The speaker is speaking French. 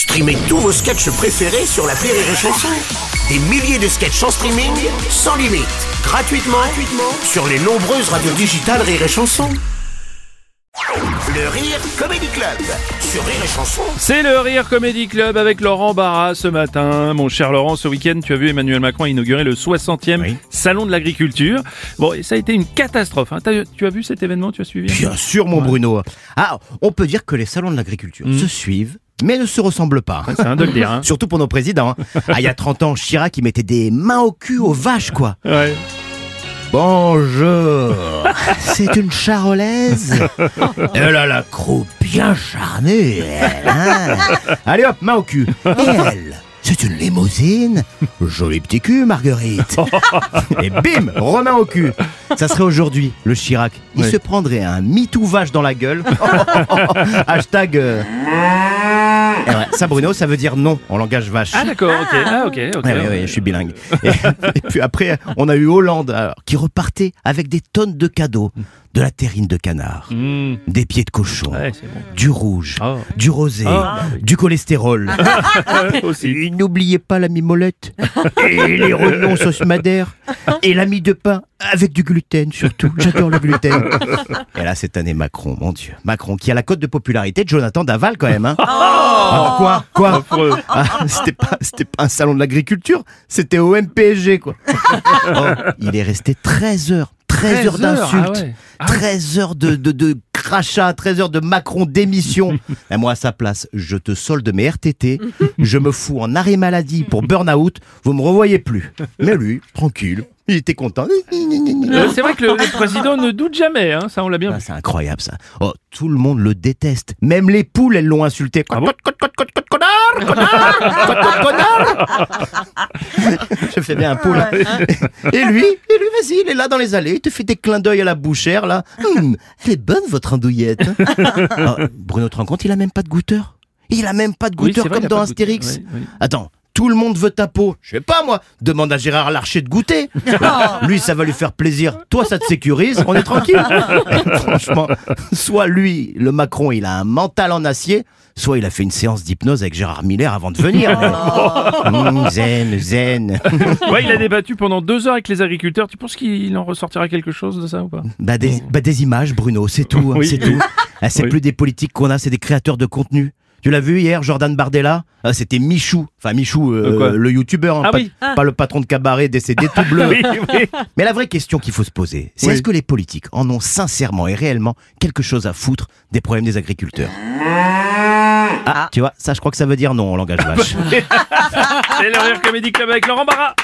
Streamez tous vos sketchs préférés sur la Rire et Chanson. Des milliers de sketchs en streaming, sans limite, gratuitement, gratuitement sur les nombreuses radios digitales Rire et Chanson. Le Rire Comedy Club sur Rire et Chanson. C'est le Rire Comedy Club avec Laurent Barra ce matin. Mon cher Laurent, ce week-end, tu as vu Emmanuel Macron inaugurer le 60e Oui. Salon de l'Agriculture. Bon, et ça a été une catastrophe. hein. T'as- tu as vu cet événement Tu as suivi? Bien sûr, mon Bruno. Ah, on peut dire que les salons de l'agriculture se suivent, mais ne se ressemblent pas. C'est un de le dire. Hein. Surtout pour nos présidents. hein. Ah, il y a 30 ans, Chirac, il mettait des mains au cul aux vaches, quoi. Ouais. Bonjour, c'est une charolaise. Elle a la croupe bien charnée, elle. hein. Allez hop, main au cul. Et elle c'est une limousine Joli petit cul, Marguerite Et bim Romain au cul Ça serait aujourd'hui, le Chirac. Il se prendrait un MeToo vache dans la gueule. Hashtag... euh, et ouais, ça, Bruno, ça veut dire non en langage vache. Ah d'accord, ok. Ah ok, ok. Ouais, ouais, ouais, je suis bilingue. Et, et puis après, on a eu Hollande alors, qui repartait avec des tonnes de cadeaux, de la terrine de canard, Mmh. des pieds de cochon, Ouais, c'est bon. du rouge, Oh. du rosé, Ah, du cholestérol. Et N'oubliez pas la mimolette et les rognons sauce madère et la mie de pain avec du gluten surtout. J'adore le gluten. Et là cette année Macron, mon Dieu, Macron qui a la cote de popularité de Jonathan Daval quand même. Hein. Ah, quoi, quoi Affreux. ah, c'était pas, c'était pas un salon de l'agriculture, c'était au MPSG, quoi. Oh, il est resté 13 heures. 13 heures 13 heures, d'insultes, ah ouais. Ah ouais. 13 heures de, de, de crachats, 13 heures de Macron démission. Et moi, à sa place, je te solde mes RTT, je me fous en arrêt maladie pour burn-out, vous me revoyez plus. Mais lui, tranquille, il était content. Euh, c'est vrai que le, le président ne doute jamais, hein, ça on l'a bien Ah, vu. c'est incroyable ça. Oh, tout le monde le déteste. Même les poules, elles l'ont insulté. Ah bon connard. Je fais bien un poule. Et lui, et lui, vas-y, il est là dans les allées, il te fait des clins d'œil à la bouchère là. Hum, elle est bonne votre andouillette. Oh, Bruno, tu te rends compte, il a même pas de goûteur. Il a même pas de goûteur vrai, comme dans. Astérix. Attends. Tout le monde veut ta peau. Je sais pas moi. Demande à Gérard Larcher de goûter. lui, ça va lui faire plaisir. Toi, ça te sécurise. On est tranquille. Et franchement, soit lui, le Macron, il a un mental en acier, soit il a fait une séance d'hypnose avec Gérard Miller avant de venir. mais- Mmh, zen, zen. Ouais, il a débattu pendant deux heures avec les agriculteurs. Tu penses qu'il en ressortira quelque chose de ça ou pas? Bah des, bah des images, Bruno, c'est tout. hein, Oui, c'est oui. tout. Ah, c'est Oui. plus des politiques qu'on a, c'est des créateurs de contenu. Tu l'as vu hier, Jordan Bardella Ah, C'était Michou. Enfin, Michou, euh, Euh, le youtubeur, hein, Ah pas, oui. pas le patron de cabaret décédé tout bleu. Oui, oui. Mais la vraie question qu'il faut se poser, c'est Oui. est-ce que les politiques en ont sincèrement et réellement quelque chose à foutre des problèmes des agriculteurs Ah, tu vois, ça je crois que ça veut dire non en langage vache. C'est le Rire Comedy Club avec Laurent Barra.